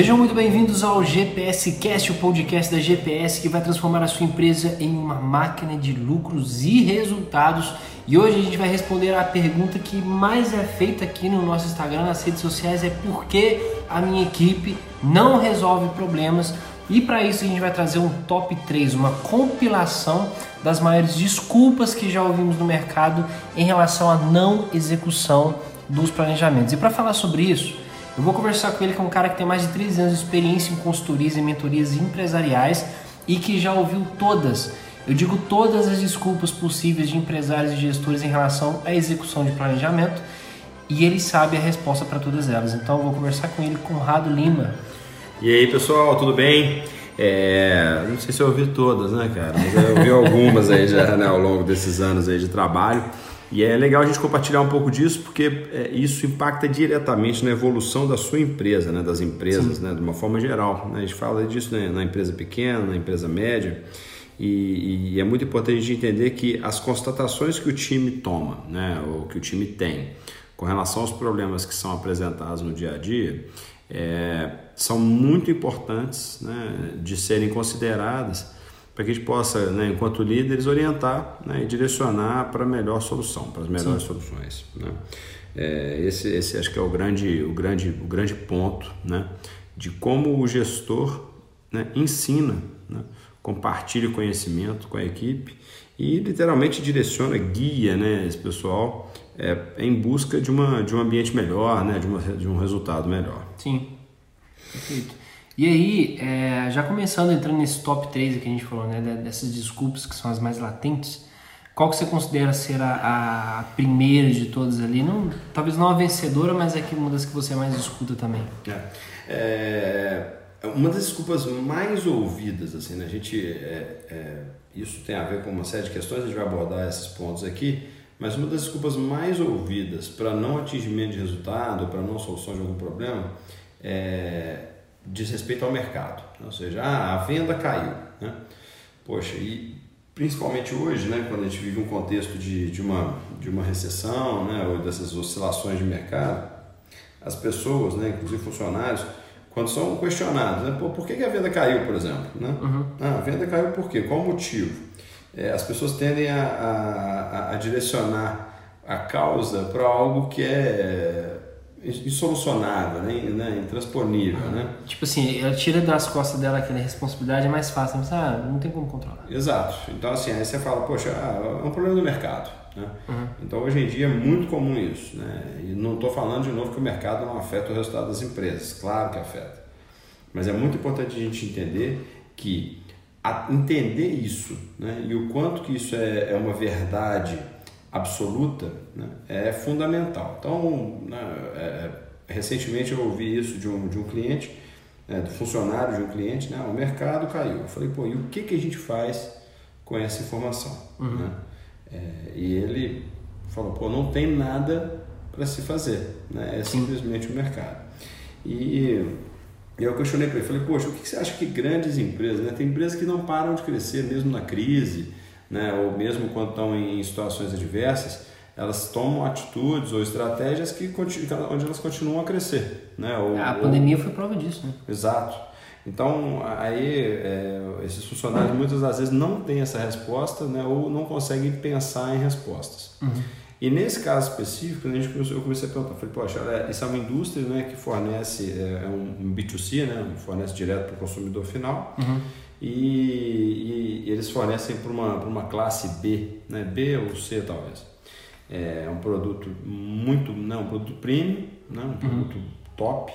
Sejam muito bem-vindos ao GPS Cast, o podcast da GPS que vai transformar a sua empresa em uma máquina de lucros e resultados. E hoje a gente vai responder a pergunta que mais é feita aqui no nosso Instagram, nas redes sociais, é por que a minha equipe não resolve problemas. E para isso a gente vai trazer um top 3, uma compilação das maiores desculpas que já ouvimos no mercado em relação à não execução dos planejamentos. E para falar sobre isso, eu vou conversar com ele, que é um cara que tem mais de 13 anos de experiência em consultorias e mentorias empresariais e que já ouviu todas, eu digo todas as desculpas possíveis de empresários e gestores em relação à execução de planejamento e ele sabe a resposta para todas elas. Então eu vou conversar com ele, Conrado Lima. E aí pessoal, tudo bem? É, não sei se eu ouvi todas, né, cara? Mas eu ouvi algumas aí já né, ao longo desses anos aí de trabalho. E é legal a gente compartilhar um pouco disso, porque é, isso impacta diretamente na evolução da sua empresa, né, das empresas, né, de uma forma geral. Né? A gente fala disso né, na empresa pequena, na empresa média, e, e, é muito importante a gente entender que as constatações que o time toma, né, ou que o time tem, com relação aos problemas que são apresentados no dia a dia, é, são muito importantes né, de serem consideradas para que a gente possa, né, enquanto líderes, orientar né, e direcionar para a melhor solução, para as melhores Sim. soluções. Né? É, esse, esse acho que é o grande, o grande, o grande ponto né, de como o gestor né, ensina, né, compartilha conhecimento com a equipe e literalmente direciona, guia né, esse pessoal é, em busca de, uma, de um ambiente melhor, né, de, uma, de um resultado melhor. Sim, perfeito. E aí, é, já começando entrando nesse top 3 que a gente falou, né, dessas desculpas que são as mais latentes, qual que você considera ser a, a primeira de todas ali? Não, talvez não a vencedora, mas é que uma das que você mais escuta também. É, é uma das desculpas mais ouvidas, assim, né? A gente, é, é, isso tem a ver com uma série de questões, a gente vai abordar esses pontos aqui, mas uma das desculpas mais ouvidas para não atingimento de resultado, para não solução de algum problema, é, diz respeito ao mercado. Ou seja, ah, a venda caiu. Né? Poxa, e principalmente hoje, né, quando a gente vive um contexto de, de, uma, de uma recessão né, ou dessas oscilações de mercado, as pessoas, né, inclusive funcionários, quando são questionados, né, por que, que a venda caiu, por exemplo? Né? Uhum. Ah, a venda caiu por quê? Qual o motivo? É, as pessoas tendem a, a, a direcionar a causa para algo que é insolucionável, né? né? intransponível, né? Tipo assim, ela tira das costas dela aquela responsabilidade, é mais fácil, mas ah, não tem como controlar. Exato. Então assim, aí você fala, poxa, ah, é um problema do mercado. Né? Uhum. Então hoje em dia é muito comum isso. Né? E não estou falando de novo que o mercado não afeta o resultado das empresas, claro que afeta. Mas é muito importante a gente entender que entender isso né? e o quanto que isso é, é uma verdade absoluta né, é fundamental. Então, né, é, recentemente eu ouvi isso de um, de um cliente, né, do funcionário de um cliente, né, o mercado caiu. Eu falei, pô, e o que, que a gente faz com essa informação? Uhum. Né? É, e ele falou, pô, não tem nada para se fazer, né? é simplesmente o mercado. E eu questionei para ele, falei, poxa, o que você acha que grandes empresas, né? tem empresas que não param de crescer mesmo na crise, né, ou mesmo quando estão em situações adversas, elas tomam atitudes ou estratégias que onde elas continuam a crescer, né? Ou, a pandemia ou... foi prova disso, né? Exato. Então aí é, esses funcionários muitas das vezes não têm essa resposta, né? Ou não conseguem pensar em respostas. Uhum. E nesse caso específico, a gente começou, eu comecei a perguntar, falei, poxa, isso é uma indústria né, que fornece, é, é um B2C, né, fornece direto para o consumidor final. Uhum e, e eles fornecem para uma, uma classe B, né? B ou C talvez. É um produto muito, não, um produto premium, né? um produto uhum. top,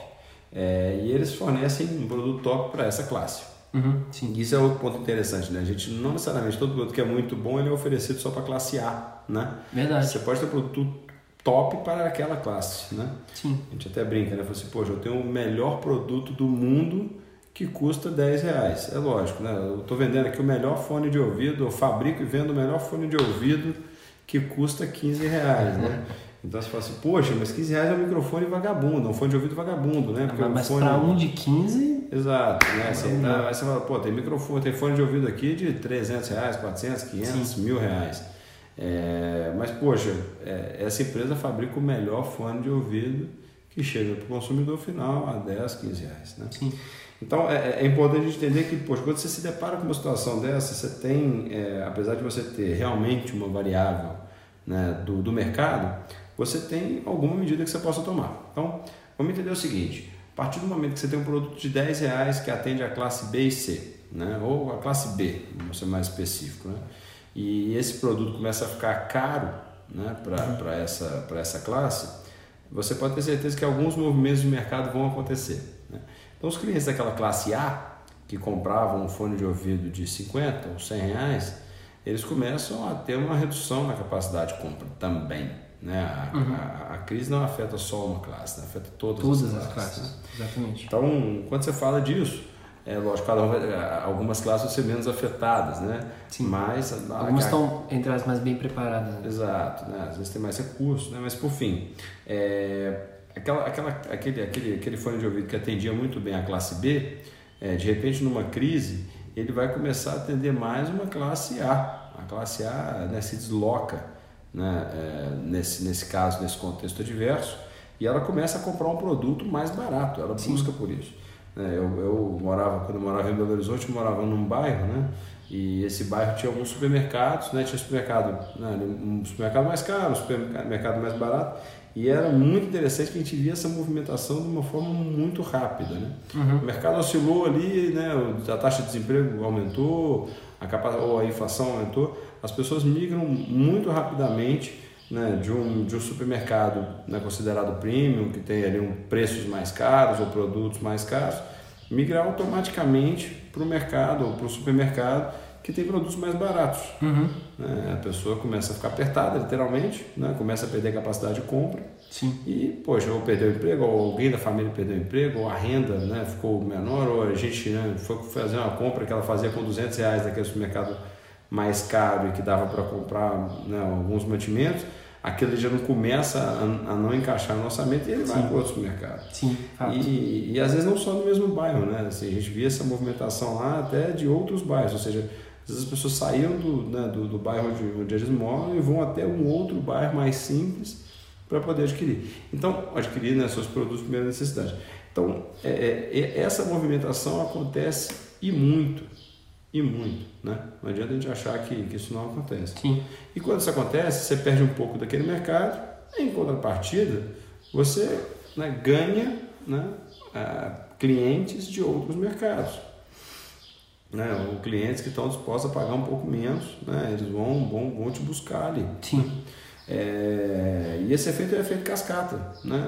é, e eles fornecem um produto top para essa classe. Uhum, sim. Isso é outro ponto interessante, né? A gente não necessariamente todo produto que é muito bom ele é oferecido só para classe A, né? Verdade. Você pode ter produto top para aquela classe, né? Sim. A gente até brinca, né? Fala assim, poxa, eu tenho o melhor produto do mundo que custa 10 reais. É lógico, né? Eu estou vendendo aqui o melhor fone de ouvido, eu fabrico e vendo o melhor fone de ouvido que custa 15 reais, né? Então você fala assim, poxa, mas 15 reais é um microfone vagabundo, é um fone de ouvido vagabundo, né? Porque mas fone... para um de 15... Exato, né? Você, tá, aí você fala, pô, tem microfone, tem fone de ouvido aqui de 300 reais, 400, 500, Sim. mil reais. É, mas, poxa, é, essa empresa fabrica o melhor fone de ouvido que chega para o consumidor final a 10, 15 reais. Né? Sim. Então é, é, importante a gente entender que, poxa, quando você se depara com uma situação dessa, você tem, é, apesar de você ter realmente uma variável né, do, do mercado, você tem alguma medida que você possa tomar. Então, vamos entender o seguinte: a partir do momento que você tem um produto de 10 reais que atende a classe B e C, né, ou a classe B, vamos ser mais específico, né, e esse produto começa a ficar caro né, para essa, essa classe, você pode ter certeza que alguns movimentos de mercado vão acontecer. Então, os clientes daquela classe A, que compravam um fone de ouvido de 50 ou 100 reais, eles começam a ter uma redução na capacidade de compra também. Né? A, uhum. a, a crise não afeta só uma classe, né? afeta todas, todas as classes. As classes né? Exatamente. Então, quando você fala disso, é lógico, um, algumas classes vão ser menos afetadas, né? Sim. Mas algumas a, estão entre as mais bem preparadas. Né? Exato, né? Às vezes tem mais recursos, né? Mas por fim, é, aquela, aquela, aquele, aquele, aquele fone de ouvido que atendia muito bem a classe B, é, de repente numa crise ele vai começar a atender mais uma classe A. A classe A né, se desloca, né? É, nesse nesse caso, nesse contexto adverso, e ela começa a comprar um produto mais barato. Ela Sim. busca por isso. É, eu, eu, morava, quando eu morava em Belo Horizonte, eu morava num bairro, né? E esse bairro tinha alguns supermercados, né? Tinha supermercado, né? um supermercado mais caro, um supermercado mais barato. E era muito interessante que a gente via essa movimentação de uma forma muito rápida, né? Uhum. O mercado oscilou ali, né? A taxa de desemprego aumentou, a capacidade, ou a inflação aumentou. As pessoas migram muito rapidamente né, de, um, de um supermercado né, considerado premium, que tem ali um, preços mais caros ou produtos mais caros, migrar automaticamente para o mercado ou para o supermercado que tem produtos mais baratos. Uhum. Né, a pessoa começa a ficar apertada, literalmente, né, começa a perder a capacidade de compra. Sim. E, poxa, ou perdeu o emprego, ou alguém da família perdeu o emprego, ou a renda né, ficou menor, ou a gente né, foi fazer uma compra que ela fazia com 200 reais naquele supermercado mais caro e que dava para comprar né, alguns mantimentos, aquilo já não começa a, a, não encaixar no orçamento e ele Sim. vai para outros mercados. Sim, e, e, às vezes não só no mesmo bairro, né? Assim, a gente via essa movimentação lá até de outros bairros, ou seja, às vezes as pessoas saíam do, né, do, do bairro onde, onde eles moram e vão até um outro bairro mais simples para poder adquirir. Então, adquirir né, seus produtos de primeira necessidade. Então, é, é, essa movimentação acontece e muito e muito. Né? Não adianta a gente achar que, que isso não acontece. Sim. E quando isso acontece, você perde um pouco daquele mercado, em contrapartida, você né, ganha né, clientes de outros mercados. Né, ou clientes que estão dispostos a pagar um pouco menos, né, eles vão, vão, vão te buscar ali. Sim. É, e esse efeito é efeito cascata. Né?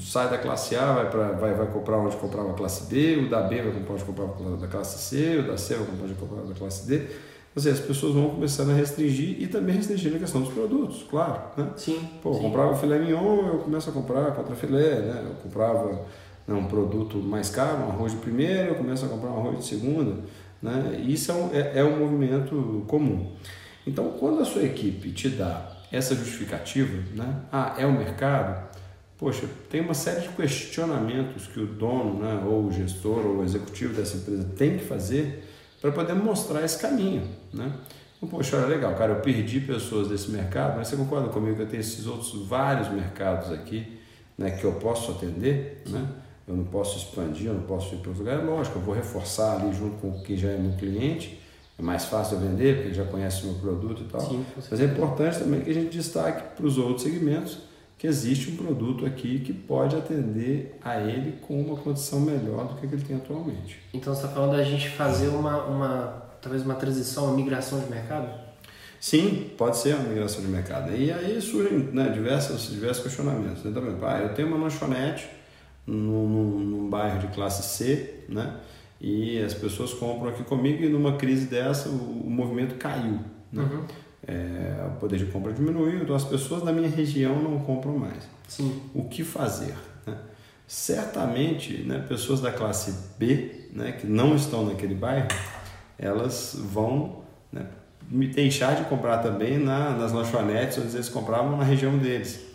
sai da classe A, vai, pra, vai, vai comprar onde comprava a classe B, o da B vai comprar onde comprava da classe C, o da C vai comprar onde comprava da classe D. Ou seja, as pessoas vão começando a restringir e também restringir a questão dos produtos, claro. Né? Sim. Pô, eu sim. comprava filé mignon, eu começo a comprar contra filé, né? Eu comprava né, um produto mais caro, um arroz de primeira, eu começo a comprar um arroz de segunda. Né? Isso é um, é, é um movimento comum. Então, quando a sua equipe te dá essa justificativa, né? ah, é o mercado, poxa, tem uma série de questionamentos que o dono, né, ou o gestor, ou o executivo dessa empresa tem que fazer para poder mostrar esse caminho, né? Então, poxa, olha, legal, cara, eu perdi pessoas desse mercado, mas você concorda comigo que eu tenho esses outros vários mercados aqui, né, que eu posso atender, né? Eu não posso expandir, eu não posso ir para outro lugar. É lógico, eu vou reforçar ali junto com quem já é meu cliente, é mais fácil eu vender, porque ele já conhece o meu produto e tal. Sim, mas é importante também que a gente destaque para os outros segmentos que existe um produto aqui que pode atender a ele com uma condição melhor do que ele tem atualmente. Então você está falando da gente fazer uma, uma talvez uma transição, uma migração de mercado? Sim, pode ser uma migração de mercado. E aí surgem né, diversos, diversos questionamentos. Né? Também, ah, eu tenho uma lanchonete num, num, num bairro de classe C, né? e as pessoas compram aqui comigo e numa crise dessa o, o movimento caiu. Né? Uhum é, o poder de compra diminuiu, então as pessoas da minha região não compram mais. Sim. O que fazer? Né? Certamente, né, pessoas da classe B, né, que não estão naquele bairro, elas vão né, me deixar de comprar também na, nas lanchonetes onde eles compravam na região deles.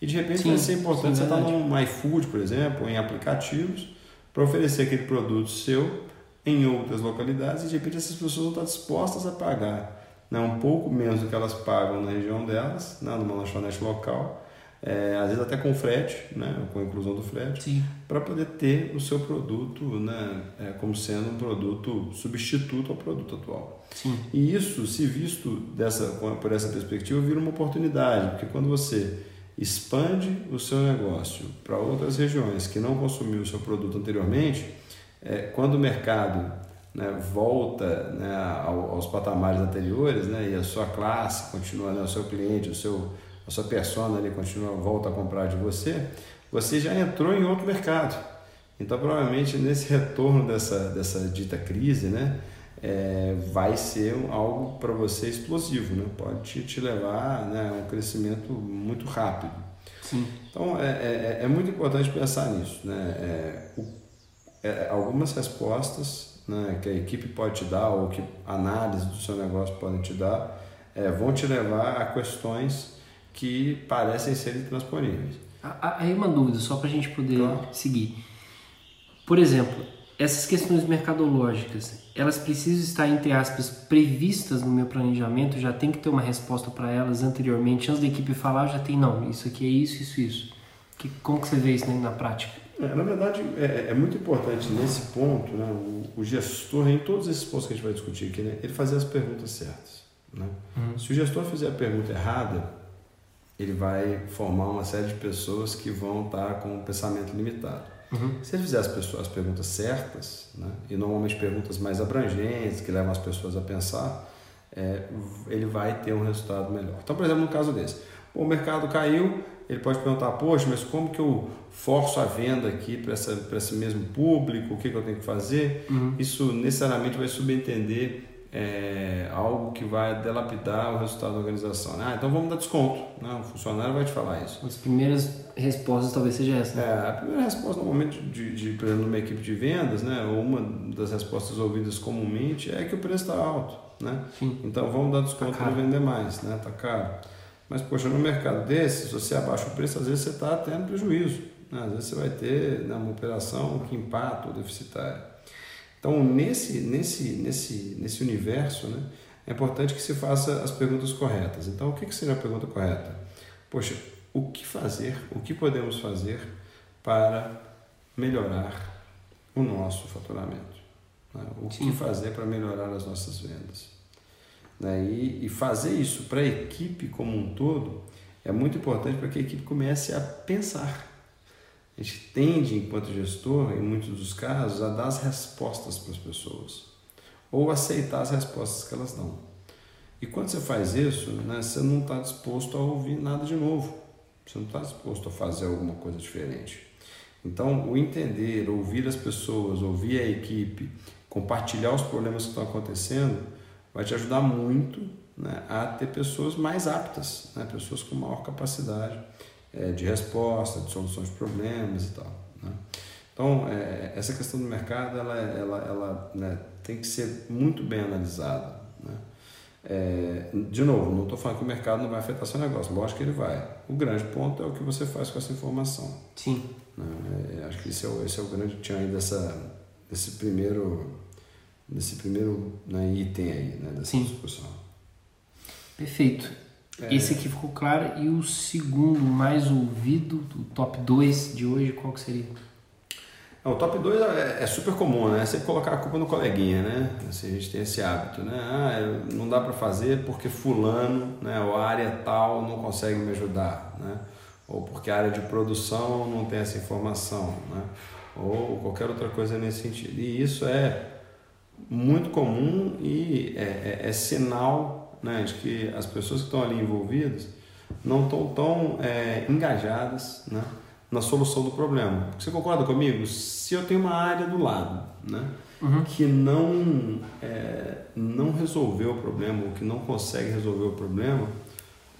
E de repente sim, vai ser importante sim, você estar no iFood, por exemplo, em aplicativos, para oferecer aquele produto seu em outras localidades e de repente essas pessoas vão estar dispostas a pagar né, um pouco menos do que elas pagam na região delas, né, numa lanchonete local, é, às vezes até com frete, né, com a inclusão do frete, para poder ter o seu produto né, é, como sendo um produto substituto ao produto atual. Sim. E isso, se visto dessa, por essa perspectiva, vira uma oportunidade, porque quando você expande o seu negócio para outras regiões que não consumiu o seu produto anteriormente, é, quando o mercado né, volta né, aos patamares anteriores né, e a sua classe continua, né, o seu cliente, o seu a sua persona continua, volta a comprar de você, você já entrou em outro mercado. Então, provavelmente, nesse retorno dessa, dessa dita crise, né, é, vai ser algo para você explosivo, né? pode te, te levar né, a um crescimento muito rápido. Sim. Então, é, é, é muito importante pensar nisso. Né? É, o, é, algumas respostas né, que a equipe pode te dar, ou que análise do seu negócio podem te dar, é, vão te levar a questões que parecem ser intransponíveis. Aí uma dúvida, só para a gente poder claro. seguir. Por exemplo, essas questões mercadológicas, elas precisam estar, entre aspas, previstas no meu planejamento, já tem que ter uma resposta para elas anteriormente, antes da equipe falar, já tem, não, isso aqui é isso, isso, isso. Que, como que você vê isso né, na prática? É, na verdade, é, é, muito importante nesse ponto, né, o, o, gestor, em todos esses pontos que a gente vai discutir aqui, né, ele fazer as perguntas certas. Né? Uhum. Se o gestor fizer a pergunta errada, ele vai formar uma série de pessoas que vão estar com um pensamento limitado. Uhum. Se ele fizer as, pessoas, as perguntas certas, né, e normalmente perguntas mais abrangentes, que levam as pessoas a pensar, é, ele vai ter um resultado melhor. Então, por exemplo, no caso desse, o mercado caiu, ele pode perguntar, poxa, mas como que eu forço a venda aqui para esse mesmo público, o que, que eu tenho que fazer? Uhum. Isso necessariamente vai subentender é, algo que vai delapidar o resultado da organização. Ah, então vamos dar desconto. Né? O funcionário vai te falar isso. As primeiras respostas talvez seja essa. Né? É, a primeira resposta normalmente de, de, por exemplo, numa equipe de vendas, né, ou uma das respostas ouvidas comumente é que o preço está alto. Né? Sim. Então vamos dar desconto tá para vender mais, né? Tá caro. Mas poxa, no mercado desse, se você abaixa o preço, às vezes você está tendo prejuízo. Né? Às vezes você vai ter né, uma operação que empata ou deficitária. Então, nesse, nesse, nesse, nesse universo, né, é importante que se faça as perguntas corretas. Então, o que, que seria a pergunta correta? Poxa, o que fazer, o que podemos fazer para melhorar o nosso faturamento? Né? O Sim. que fazer para melhorar as nossas vendas? Né? E, e fazer isso para a equipe como um todo é muito importante para que a equipe comece a pensar a gente tende, enquanto gestor, em muitos dos casos, a dar as respostas para as pessoas ou aceitar as respostas que elas dão. E quando você faz isso, né, você não está disposto a ouvir nada de novo, você não está disposto a fazer alguma coisa diferente. Então, o entender, ouvir as pessoas, ouvir a equipe, compartilhar os problemas que estão acontecendo, vai te ajudar muito né, a ter pessoas mais aptas, né, pessoas com maior capacidade é, de resposta, de soluções de problemas e tal. Né? Então, é, essa questão do mercado ela, ela, ela né, tem que ser muito bem analisada. Né? É, de novo, não estou falando que o mercado não vai afetar seu negócio, lógico que ele vai. O grande ponto é o que você faz com essa informação. Sim. Né? É, acho que esse é o, esse é o grande aí dessa, desse primeiro, desse primeiro né, item aí, né, dessa Sim. discussão. Perfeito. É. Esse aqui ficou claro. E o segundo mais ouvido, o top 2 de hoje, qual que seria? o top 2 é, é, super comum, né? Você colocar a culpa no coleguinha, né? Assim, a gente tem esse hábito, né? Ah, não dá para fazer porque fulano, né? Ou a área tal não consegue me ajudar, né? Ou porque a área de produção não tem essa informação, né? Ou qualquer outra coisa nesse sentido. E isso é muito comum e é, é, é sinal né, de que as pessoas que estão ali envolvidas não estão tão é, engajadas né, na solução do problema. Você concorda comigo? Se eu tenho uma área do lado né, uhum. que não, é, não resolveu o problema, ou que não consegue resolver o problema,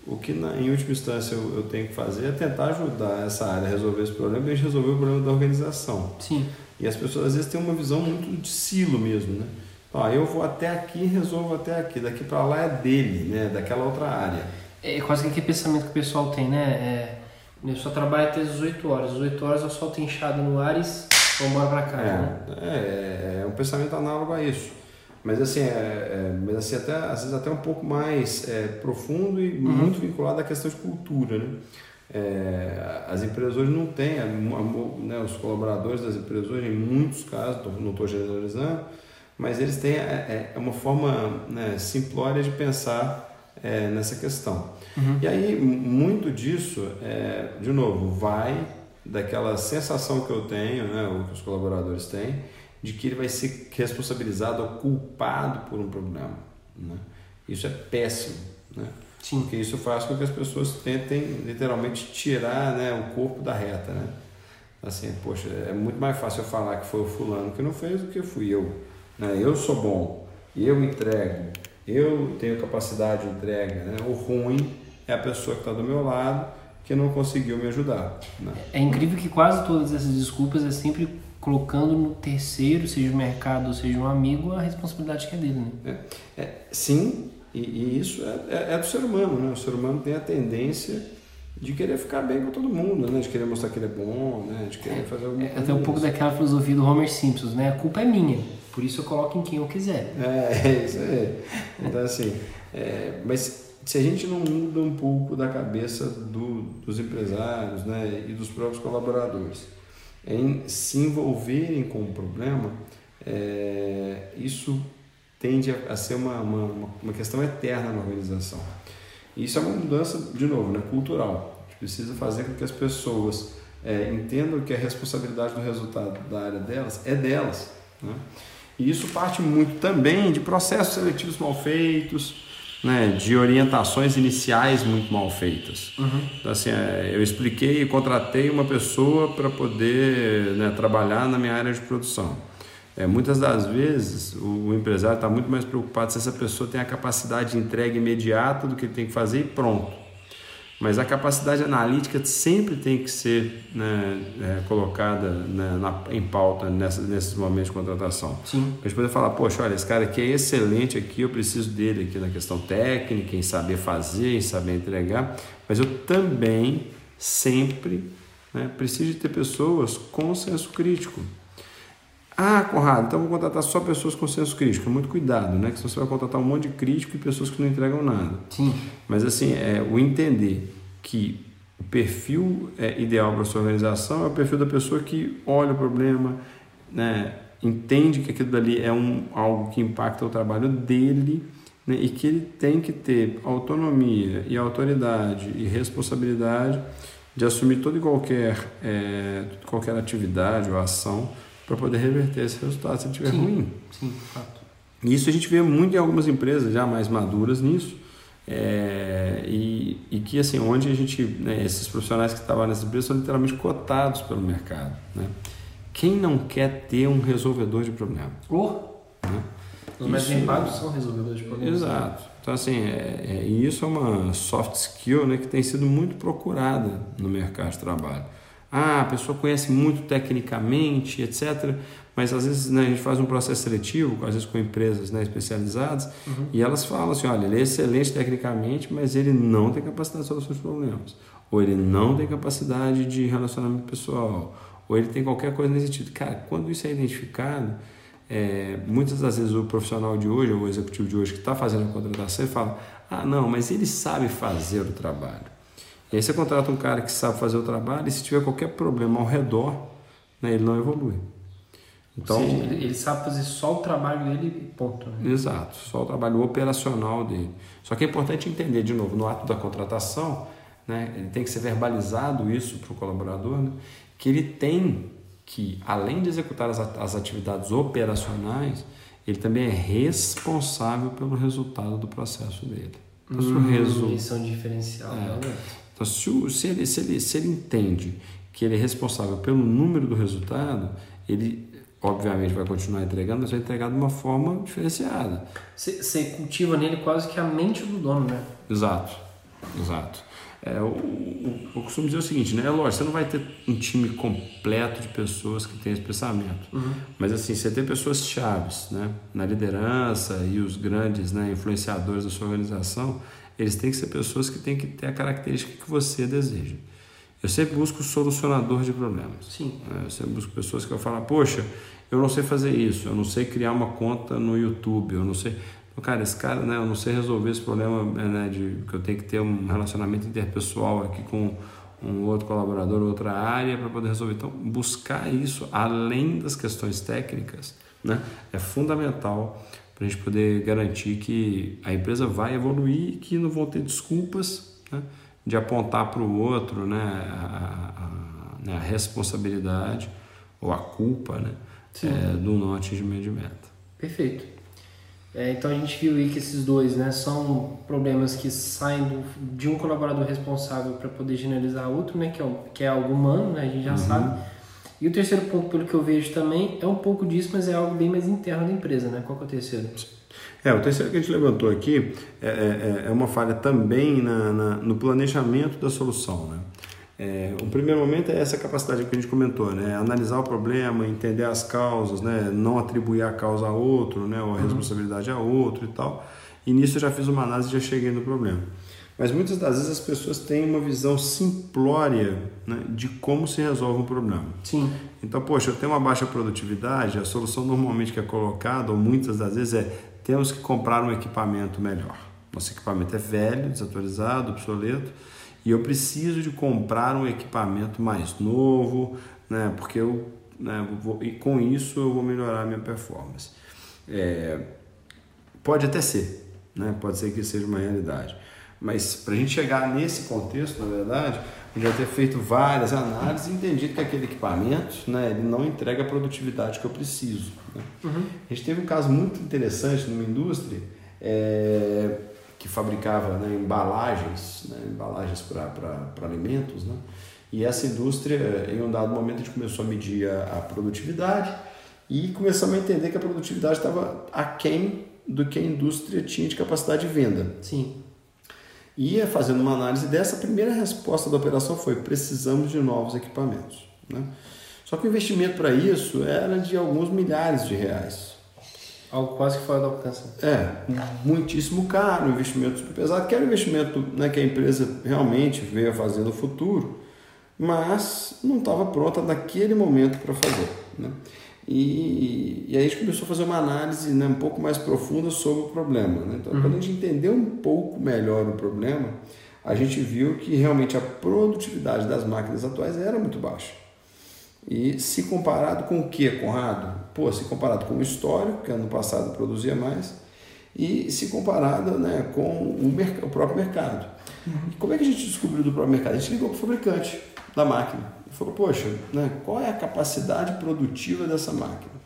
o que na, em última instância eu, eu, tenho que fazer é tentar ajudar essa área a resolver esse problema e a gente resolver o problema da organização. Sim. E as pessoas às vezes têm uma visão muito de silo mesmo, né? Ó, eu vou até aqui e resolvo até aqui. Daqui para lá é dele, né? Daquela outra área. É quase que aquele pensamento que o pessoal tem, né? É, eu só trabalho até as 18 horas. Às 18 horas eu solto enxada no ar e vou embora para casa. É, né? é, é, um pensamento análogo a isso. Mas assim, é, é, mas assim até, às vezes até um pouco mais é, profundo e uhum. muito vinculado à questão de cultura, né? É, as empresas hoje não têm, né, os colaboradores das empresas hoje, em muitos casos, não estou generalizando, mas eles têm é, é uma forma né, simplória de pensar é, nessa questão. Uhum. E aí, muito disso, é, de novo, vai daquela sensação que eu tenho, né, ou que os colaboradores têm, de que ele vai ser responsabilizado ou culpado por um problema. Né? Isso é péssimo. Né? Sim. Porque isso faz com que as pessoas tentem literalmente tirar né, o corpo da reta. Né? Assim, poxa, é muito mais fácil eu falar que foi o fulano que não fez do que fui eu. Né? Eu sou bom, eu entrego, eu tenho capacidade de entrega. Né? O ruim é a pessoa que está do meu lado que não conseguiu me ajudar. Né? É incrível que quase todas essas desculpas é sempre colocando no terceiro, seja o mercado ou seja um amigo, a responsabilidade que é dele. Né? É, é sim, e, e isso é, é, é, do ser humano. Né? O ser humano tem a tendência de querer ficar bem com todo mundo, né? de querer mostrar que ele é bom, né? de querer fazer alguma coisa. É até um pouco daquela filosofia do Homer Simpson, né? a culpa é minha, por isso eu coloco em quem eu quiser. É, é isso aí. Então, assim, é, mas se a gente não muda um pouco da cabeça do, dos empresários né, e dos próprios colaboradores em se envolverem com o problema, é, isso tende a, a ser uma, uma, uma, questão eterna na organização. Isso é uma mudança, de novo, né, cultural. A gente precisa fazer com que as pessoas é, entendam que a responsabilidade do resultado da área delas é delas. Né? E isso parte muito também de processos seletivos mal feitos, né, de orientações iniciais muito mal feitas. Uhum. Então, assim, é, eu expliquei e contratei uma pessoa para poder né, trabalhar na minha área de produção. É, muitas das vezes o, o empresário está muito mais preocupado se essa pessoa tem a capacidade de entrega imediata do que ele tem que fazer e pronto. Mas a capacidade analítica sempre tem que ser né, é, colocada né, na, em pauta nessa, nesses momentos de contratação. Sim. A gente poder falar, poxa, olha, esse cara aqui é excelente aqui, eu preciso dele aqui na questão técnica, em saber fazer, em saber entregar, mas eu também sempre né, preciso de ter pessoas com senso crítico. Ah, Conrado, então vou contratar só pessoas com senso crítico. Muito cuidado, né? Que senão você vai contratar um monte de crítico e pessoas que não entregam nada. Sim. Mas assim, é, o entender que o perfil é, ideal para sua organização é o perfil da pessoa que olha o problema, né? entende que aquilo dali é um, algo que impacta o trabalho dele né? e que ele tem que ter autonomia e autoridade e responsabilidade de assumir toda e qualquer, é, qualquer atividade ou ação para poder reverter esse resultado se ele estiver ruim. Sim, fato. Isso a gente vê muito em algumas empresas já mais maduras nisso. É, e, e, que assim, onde a gente, né, esses profissionais que estavam nessa empresa são literalmente cotados pelo mercado. Né? Quem não quer ter um resolvedor de problema? Oh. Né? Os mais pagos são resolvedores de problemas. Exato. Então, assim, é, é, isso é uma soft skill né, que tem sido muito procurada no mercado de trabalho. Ah, a pessoa conhece muito tecnicamente, etc. Mas às vezes né, a gente faz um processo seletivo, às vezes com empresas né, especializadas, uhum. e elas falam assim: olha, ele é excelente tecnicamente, mas ele não tem capacidade de solução de problemas. Ou ele não tem capacidade de relacionamento pessoal. Ou ele tem qualquer coisa nesse sentido. Cara, quando isso é identificado, é, muitas das vezes o profissional de hoje, ou o executivo de hoje que está fazendo a contratação, ele fala: ah, não, mas ele sabe fazer o trabalho. E aí você contrata um cara que sabe fazer o trabalho e se tiver qualquer problema ao redor, né, ele não evolui. Então, seja, ele sabe fazer só o trabalho dele ponto. Né? Exato, só o trabalho operacional dele. Só que é importante entender, de novo, no ato da contratação, né, ele tem que ser verbalizado isso para o colaborador, né, que ele tem que, além de executar as, as atividades operacionais, ele também é responsável pelo resultado do processo dele. Então, hum, resu... Isso é um diferencial. É. Então, se, o, se, ele, se, ele, se ele entende que ele é responsável pelo número do resultado, ele obviamente vai continuar entregando, mas vai entregar de uma forma diferenciada. Você cultiva nele quase que a mente do dono, né? Exato, exato. É, o, o, eu costumo dizer o seguinte, né? É lógico, você não vai ter um time completo de pessoas que têm esse pensamento. Uhum. Mas assim, você tem pessoas chaves, né? Na liderança e os grandes né, influenciadores da sua organização, eles têm que ser pessoas que têm que ter a característica que você deseja. Eu sempre busco solucionador de problemas. Sim. É, eu sempre busco pessoas que eu falo, poxa, eu não sei fazer isso, eu não sei criar uma conta no YouTube, eu não sei. Cara, esse cara, né, eu não sei resolver esse problema né, de que eu tenho que ter um relacionamento interpessoal aqui com um outro colaborador, outra área para poder resolver. Então, buscar isso além das questões técnicas né, é fundamental para a gente poder garantir que a empresa vai evoluir e que não vão ter desculpas né, de apontar para o outro né, a, a, né, a, responsabilidade ou a culpa né, é, do não atingimento de meta. Perfeito. É, então a gente viu aí que esses dois né, são problemas que saem do, de um colaborador responsável para poder generalizar outro, né, que, é, que é algo humano, né, a gente já uhum. sabe. E o terceiro ponto, pelo que eu vejo também, é um pouco disso, mas é algo bem mais interno da empresa. Né? Qual é o terceiro? É, o terceiro que a gente levantou aqui é, é, é uma falha também na, na, no planejamento da solução. Né? É, um primeiro momento é essa capacidade que a gente comentou, né? Analisar o problema, entender as causas, né? Não atribuir a causa a outro, né? Ou a uhum. responsabilidade a outro e tal. E nisso eu já fiz uma análise e já cheguei no problema. Mas muitas das vezes as pessoas têm uma visão simplória né, de como se resolve um problema. Sim. Então, poxa, eu tenho uma baixa produtividade, a solução normalmente que é colocada, ou muitas das vezes, é temos que comprar um equipamento melhor. Nosso equipamento é velho, desatualizado, obsoleto e eu preciso de comprar um equipamento mais novo, né, porque eu, né, vou, e com isso eu vou melhorar a minha performance. É, pode até ser, né, pode ser que seja uma realidade, mas para a gente chegar nesse contexto, na verdade, a gente já ter feito várias análises e entendido que aquele equipamento né, ele não entrega a produtividade que eu preciso. Né? Uhum. A gente teve um caso muito interessante numa indústria. É, que fabricava né, embalagens, né, embalagens para alimentos, né? E essa indústria, em um dado momento, a gente começou a medir a, a produtividade e começamos a entender que a produtividade estava aquém do que a indústria tinha de capacidade de venda. Sim. E fazendo uma análise dessa, a primeira resposta da operação foi: precisamos de novos equipamentos. Né? Só que o investimento para isso era de alguns milhares de reais. Algo quase que fora da alcance. É, muitíssimo caro, um investimento super pesado, que era um investimento né, que a empresa realmente veio a fazer no futuro, mas não estava pronta naquele momento para fazer. Né? E, e aí a gente começou a fazer uma análise né, um pouco mais profunda sobre o problema. Né? Então, uhum. quando a gente entendeu um pouco melhor o problema, a gente viu que realmente a produtividade das máquinas atuais era muito baixa. E se comparado com o que, Conrado? Pô, se comparado com o histórico, que ano passado produzia mais, e se comparado né, com o, o próprio mercado. Uhum. como é que a gente descobriu do próprio mercado? A gente ligou para o fabricante da máquina e falou, poxa, né, qual é a capacidade produtiva dessa máquina?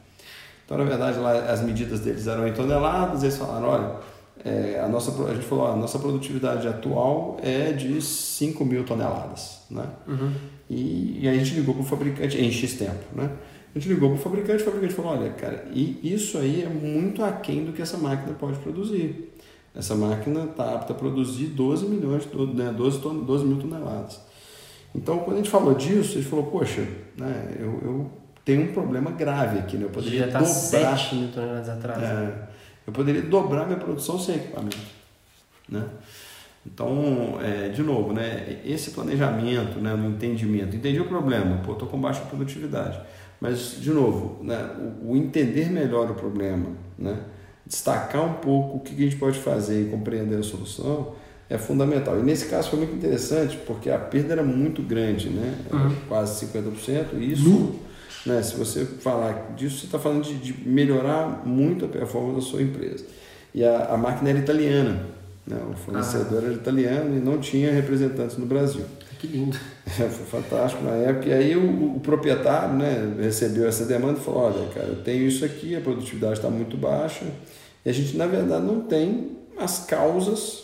Então, na verdade, lá as medidas deles eram em toneladas, eles falaram, olha, é, a, nossa, a gente falou, a nossa produtividade atual é de 5 mil toneladas. Né? Uhum. E, e, aí a gente ligou para o fabricante em X tempo. Né? A gente ligou para o fabricante, o fabricante falou, olha, cara, e isso aí é muito aquém do que essa máquina pode produzir. Essa máquina está apta a produzir 12 milhões, né, 12, 12 mil toneladas. Então, quando a gente falou disso, a gente falou, poxa, né, eu, eu tenho um problema grave aqui, né? eu poderia Já está dobrar... 7 mil toneladas atrás. É, né? eu poderia dobrar minha produção sem equipamento. Né? Então, é, de novo, né, esse planejamento, né, no entendimento, entendi o problema, pô, estou com baixa produtividade, mas, de novo, né, o, o, entender melhor o problema, né, destacar um pouco o que a gente pode fazer e compreender a solução é fundamental. E nesse caso foi muito interessante porque a perda era muito grande, né, uhum. quase 50%, e isso... Uhum né? Se você falar disso, você está falando de, de, melhorar muito a performance da sua empresa. E a, a máquina era italiana, né? o fornecedor ah. era italiano e não tinha representantes no Brasil. Que lindo. É, foi fantástico na época. E aí o, o, proprietário né, recebeu essa demanda e falou, olha, cara, eu tenho isso aqui, a produtividade está muito baixa. E a gente, na verdade, não tem as causas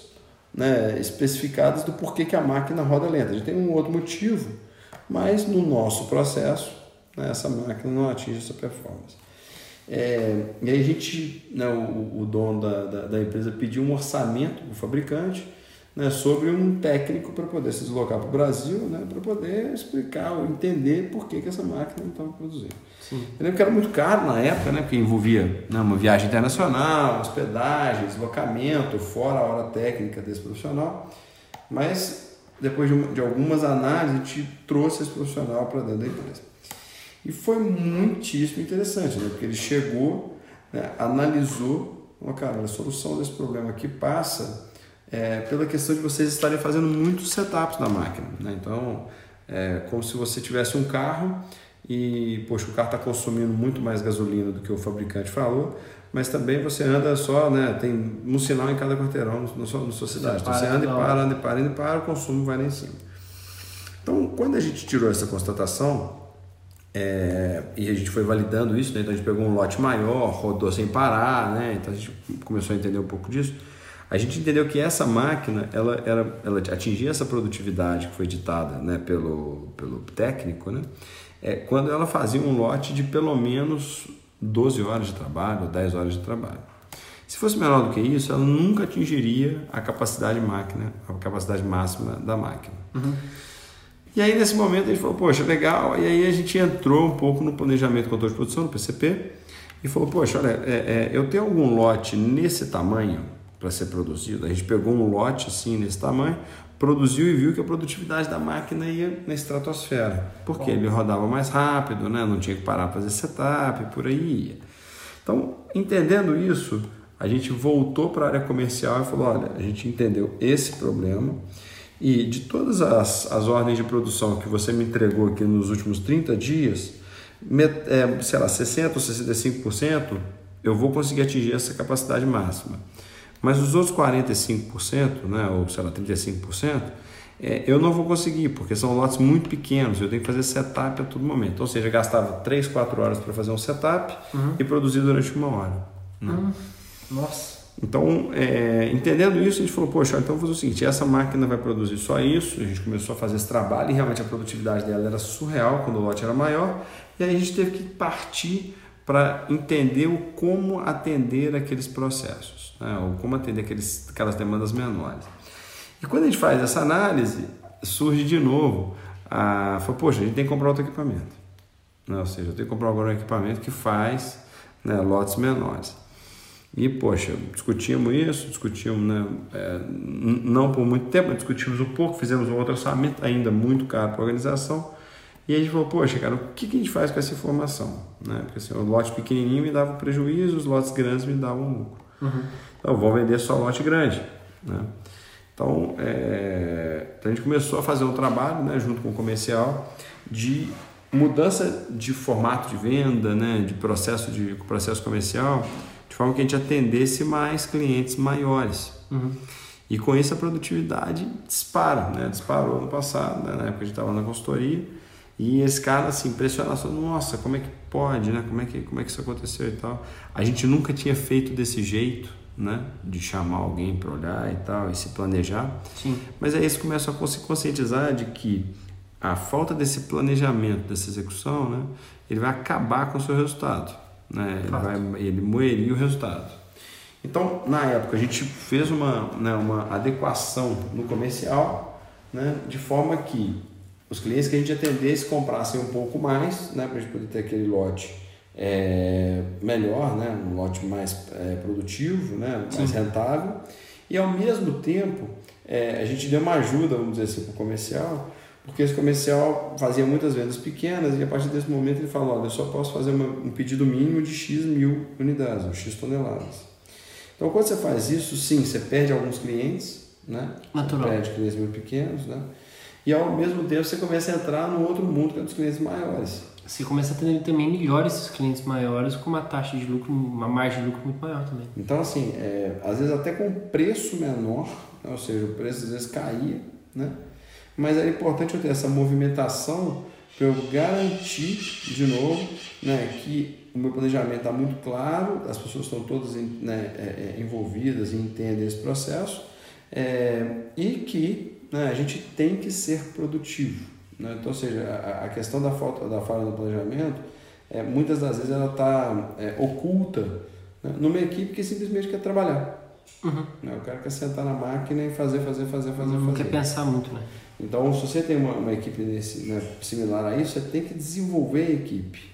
né, especificadas do porquê que a máquina roda lenta. A gente tem um outro motivo, mas no nosso processo né, essa máquina não atinge essa performance. É, e aí a gente, né, o, o dono da, da, da, empresa pediu um orçamento do fabricante né, sobre um técnico para poder se deslocar para o Brasil, né, para poder explicar ou entender por que, que essa máquina não estava produzindo. Sim. Eu lembro que era muito caro na época, né, porque envolvia né, uma viagem internacional, hospedagem, deslocamento, fora a hora técnica desse profissional, mas depois de, de algumas análises a gente trouxe esse profissional para dentro da empresa. E foi muitíssimo interessante, né? porque ele chegou, né, analisou, falou, cara, a solução desse problema aqui passa é, pela questão de vocês estarem fazendo muitos setups na máquina. Né? Então, é como se você tivesse um carro e, poxa, o carro está consumindo muito mais gasolina do que o fabricante falou, mas também você anda só, né? Tem um sinal em cada quarteirão na sua, na sua cidade. Então você anda e para, anda e para, anda e para, o consumo vai lá em cima. Então, quando a gente tirou essa constatação, é, e a gente foi validando isso, né? então a gente pegou um lote maior, rodou sem parar, né? então a gente começou a entender um pouco disso. A gente entendeu que essa máquina ela, era, ela atingia essa produtividade que foi ditada né? pelo, pelo técnico, né? É, quando ela fazia um lote de pelo menos 12 horas de trabalho, 10 horas de trabalho. Se fosse menor do que isso, ela nunca atingiria a capacidade máquina, a capacidade máxima da máquina. Uhum. E aí, nesse momento, a gente falou, poxa, legal. E aí a gente entrou um pouco no planejamento de controle de produção, no PCP, e falou, poxa, olha, é, é, eu tenho algum lote nesse tamanho para ser produzido. A gente pegou um lote assim, nesse tamanho, produziu e viu que a produtividade da máquina ia na estratosfera, porque Bom. ele rodava mais rápido, né? não tinha que parar para fazer setup, por aí ia. Então, entendendo isso, a gente voltou para a área comercial e falou, olha, a gente entendeu esse problema, e de todas as, as ordens de produção que você me entregou aqui nos últimos 30 dias, é, sei lá, 60% ou 65%, eu vou conseguir atingir essa capacidade máxima. Mas os outros 45%, né, ou sei lá, 35%, é, eu não vou conseguir, porque são lotes muito pequenos, eu tenho que fazer setup a todo momento. Ou seja, gastava 3, 4 horas para fazer um setup uhum. e produzir durante uma hora. Né? Uhum. Nossa! Então, é, entendendo isso, a gente falou, poxa, então vou fazer o seguinte, essa máquina vai produzir só isso, a gente começou a fazer esse trabalho e realmente a produtividade dela era surreal quando o lote era maior, e aí a gente teve que partir para entender o como atender aqueles processos, né? ou como atender aqueles, aquelas demandas menores. E quando a gente faz essa análise, surge de novo, a, fala, poxa, a gente tem que comprar outro equipamento. Né? Ou seja, eu tenho que comprar agora um equipamento que faz né, lotes menores. E, poxa, discutimos isso, discutimos, né, é, não por muito tempo, mas discutimos um pouco, fizemos um outro orçamento ainda muito caro para a organização. E a gente falou, poxa, cara, o que, que a gente faz com essa informação? Né? Porque assim, o lote pequenininho me dava prejuízo, os lotes grandes me davam lucro. Uhum. Então, vou vender só lote grande. Né? Então, é, então, a gente começou a fazer um trabalho, né, junto com o comercial, de mudança de formato de venda, né, de processo de processo comercial, de forma que a gente atendesse mais clientes maiores. Uhum. E com isso a produtividade dispara, né? disparou no passado, né? na época a gente estava na consultoria. E esse cara assim, impressionado, nossa, como é que pode, né? Como é que, como é que isso aconteceu e tal. A gente nunca tinha feito desse jeito, né? De chamar alguém para olhar e tal, e se planejar. Sim. Mas aí você começa a se conscientizar de que a falta desse planejamento, dessa execução, né? Ele vai acabar com o seu resultado né? Ele, vai, ele moeria o resultado. Então, na época, a gente fez uma, né, uma adequação no comercial, né, de forma que os clientes que a gente atendesse comprassem um pouco mais, né, para a gente poder ter aquele lote é, melhor, né, um lote mais é, produtivo, né, mais Sim. rentável, e ao mesmo tempo é, a gente deu uma ajuda, vamos dizer assim, para o comercial, porque esse comercial fazia muitas vendas pequenas e a partir desse momento ele falou, olha, eu só posso fazer uma, um pedido mínimo de X mil unidades, ou X toneladas. Então quando você faz isso, sim, você perde alguns clientes, né? Natural. Você perde clientes muito pequenos, né? E ao mesmo tempo você começa a entrar no outro mundo que é dos clientes maiores. Você começa a ter também melhor esses clientes maiores com uma taxa de lucro, uma margem de lucro muito maior também. Então assim, é, às vezes até com preço menor, né? ou seja, o preço às vezes caía, né? mas era importante eu ter essa movimentação para eu garantir de novo né, que o meu planejamento está muito claro, as pessoas estão todas né, é, é, envolvidas e entendem esse processo é, e que né, a gente tem que ser produtivo. Né? Então, ou seja, a, a, questão da falta da falha no planejamento, é, muitas das vezes ela está é, oculta né, numa equipe que simplesmente quer trabalhar. Uhum. Né? O cara quer sentar na máquina e fazer, fazer, fazer, fazer, Não fazer. quer pensar muito, né? Então, se você tem uma, uma equipe desse, né, similar a isso, você tem que desenvolver a equipe.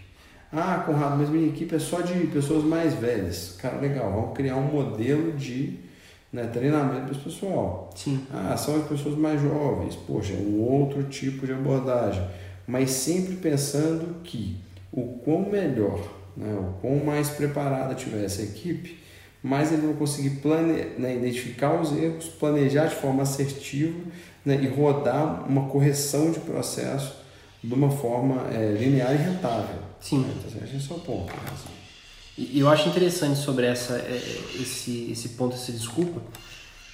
Ah, Conrado, mas minha equipe é só de pessoas mais velhas. Cara, legal, vamos criar um modelo de né, treinamento para esse pessoal. Sim. Ah, são as pessoas mais jovens. Poxa, um outro tipo de abordagem. Mas sempre pensando que o quão melhor, né, o quão mais preparada tiver essa equipe, mais ele vai conseguir plane... né, identificar os erros, planejar de forma assertiva né, e rodar uma correção de processo de uma forma é, linear e rentável. Sim. Né? Então, assim, esse é o ponto. Né? E eu acho interessante sobre essa, é, esse, esse ponto, essa desculpa,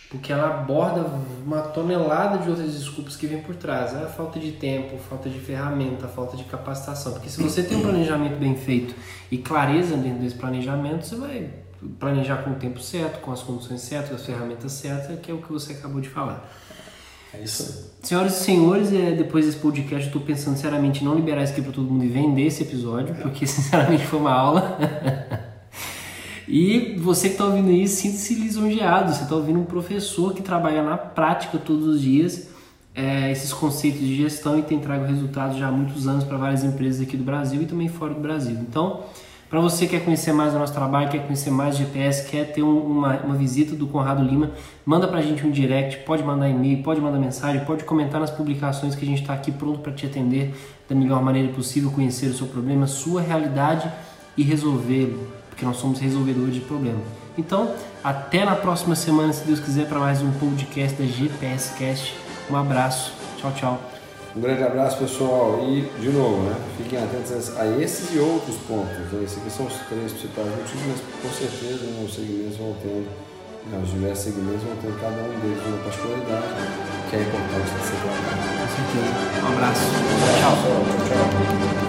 porque ela aborda uma tonelada de outras desculpas que vem por trás. A falta de tempo, falta de ferramenta, falta de capacitação. Porque se você tem um planejamento bem feito e clareza dentro desse planejamento, você vai planejar com o tempo certo, com as condições certas, as ferramentas certas, que é o que você acabou de falar. É isso aí. Senhoras e senhores, é, depois desse podcast eu estou pensando seriamente em não liberar isso aqui para todo mundo e vender esse episódio, porque sinceramente foi uma aula. e você que está ouvindo isso, sinta-se lisonjeado. Você está ouvindo um professor que trabalha na prática todos os dias é, esses conceitos de gestão e tem trago resultados já há muitos anos para várias empresas aqui do Brasil e também fora do Brasil. Então, para você que quer conhecer mais do nosso trabalho, quer conhecer mais GPS, quer ter um, uma, uma visita do Conrado Lima, manda para a gente um direct, pode mandar e-mail, pode mandar mensagem, pode comentar nas publicações que a gente está aqui pronto para te atender da melhor maneira possível, conhecer o seu problema, sua realidade e resolvê-lo, porque nós somos resolvedores de problemas. Então, até na próxima semana, se Deus quiser, para mais um podcast da GPS Cast. Um abraço, tchau, tchau. Um grande abraço, pessoal. E, de novo, né, fiquem atentos a esses e outros pontos. Né? Esses aqui são os três principais motivos, mas com certeza né, os segmentos vão tendo, né, os diversos segmentos vão ter cada um deles uma particularidade que é importante de ser tratado. Com certeza. Um abraço. Tchau. tchau. tchau.